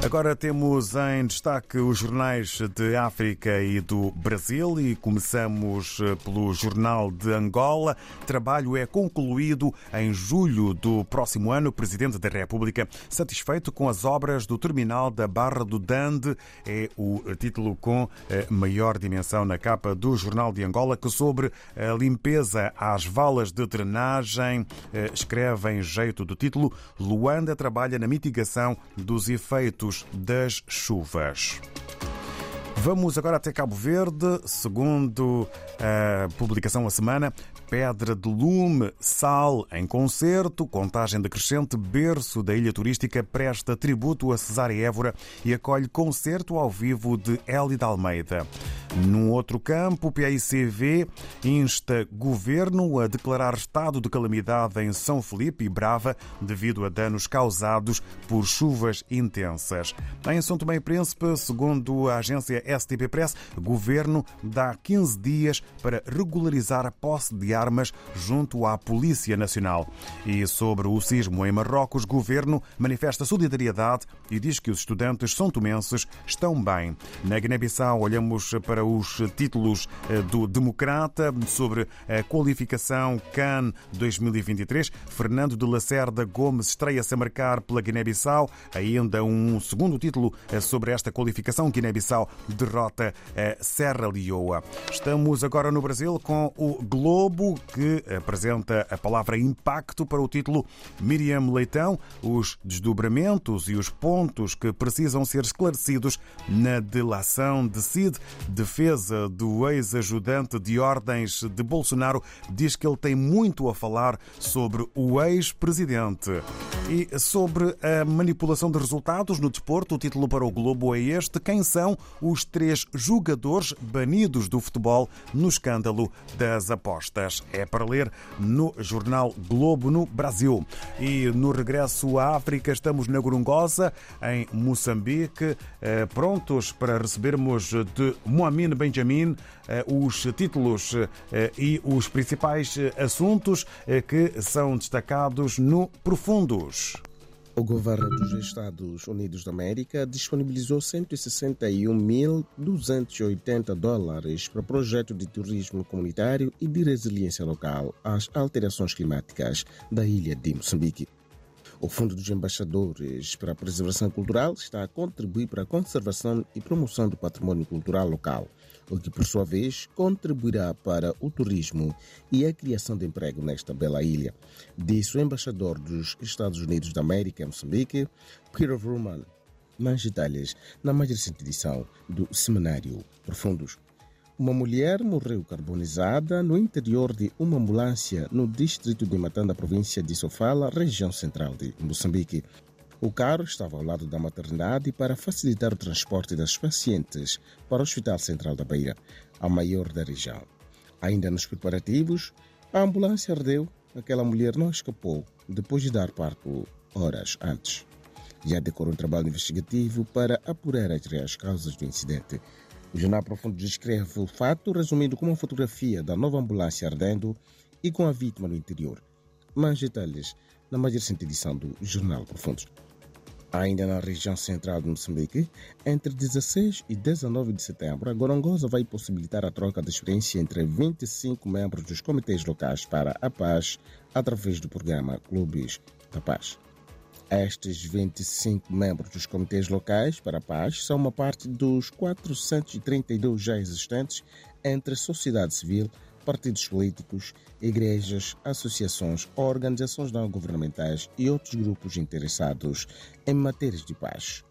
Agora temos em destaque os jornais de África e do Brasil e começamos eh, pelo Jornal de Angola. Trabalho é concluído em julho do próximo ano. O Presidente da República satisfeito com as obras do terminal da Barra do Dande é o título com eh, maior dimensão na capa do Jornal de Angola que sobre a limpeza às valas de drenagem eh, escreve em jeito do título Luanda trabalha na mitigação dos efeitos das chuvas. Vamos agora até Cabo Verde. Segundo a publicação A Semana, Pedra de Lume, Sal em concerto, contagem decrescente, berço da ilha turística, presta tributo a Cesária Évora e acolhe concerto ao vivo de Hélida Almeida. Num outro campo, o PICV insta governo a declarar estado de calamidade em São Felipe e Brava devido a danos causados por chuvas intensas. Em São Tomé e Príncipe, segundo a agência STP Press, o governo dá 15 dias para regularizar a posse de armas junto à Polícia Nacional. E sobre o sismo em Marrocos, o governo manifesta solidariedade e diz que os estudantes são tomenses estão bem. Na Guiné-Bissau, olhamos para os títulos eh, do Democrata sobre a qualificação CAN 2023. Fernando de Lacerda Gomes estreia-se a marcar pela Guiné-Bissau. Ainda um segundo título eh, sobre esta qualificação. Guiné-Bissau derrota a Serra Leoa. Estamos agora no Brasil com o Globo, que apresenta a palavra impacto para o título Miriam Leitão, os desdobramentos e os pontos que precisam ser esclarecidos na delação de Cid. Defesa do ex-ajudante de ordens de Bolsonaro diz que ele tem muito a falar sobre o ex-presidente. E sobre a manipulação de resultados no desporto, o título para o Globo é este: Quem são os três jogadores banidos do futebol no escândalo das apostas? É para ler no jornal Globo no Brasil. E no regresso à África, estamos na Gorongosa, em Moçambique, eh, prontos para recebermos de Moamin Benjamin eh, os títulos eh, e os principais assuntos que são destacados no Profundos. O governo dos Estados Unidos da América disponibilizou 161.280 dólares para o projeto de turismo comunitário e de resiliência local às alterações climáticas da ilha de Moçambique. O Fundo dos Embaixadores para a Preservação Cultural está a contribuir para a conservação e promoção do património cultural local o que por sua vez contribuirá para o turismo e a criação de emprego nesta bela ilha, disse o embaixador dos Estados Unidos da América em Moçambique, Peter Ruman. Mais detalhes na mais recente edição do Seminário Profundos. Uma mulher morreu carbonizada no interior de uma ambulância no distrito de Matanda, província de Sofala, região central de Moçambique. O carro estava ao lado da maternidade para facilitar o transporte das pacientes para o Hospital Central da Beira, a maior da região. Ainda nos preparativos, a ambulância ardeu. Aquela mulher não escapou depois de dar parto horas antes. Já decorou um trabalho investigativo para apurar as reais causas do incidente. O Jornal Profundo descreve o fato, resumindo com uma fotografia da nova ambulância ardendo e com a vítima no interior. Mais detalhes na mais recente edição do Jornal Profundo. Ainda na região central de Moçambique, entre 16 e 19 de setembro, a Gorongosa vai possibilitar a troca de experiência entre 25 membros dos comitês locais para a paz através do programa Clubes da Paz. Estes 25 membros dos comitês locais para a paz são uma parte dos 432 já existentes entre sociedade civil, partidos políticos, igrejas, associações, organizações não governamentais e outros grupos interessados em matérias de paz.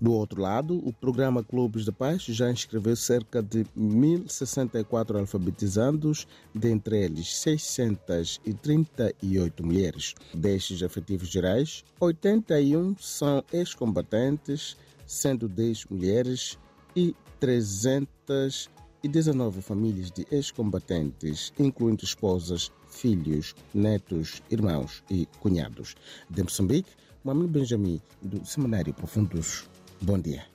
Do outro lado, o programa Clubes de Paz já inscreveu cerca de 1.064 alfabetizandos, dentre eles 638 mulheres. Destes efetivos gerais, 81 são ex-combatentes, sendo 10 mulheres e 300 e 19 famílias de ex-combatentes, incluindo esposas, filhos, netos, irmãos e cunhados. De Moçambique, Manuel Benjamin, do Seminário Profundos. Bom dia.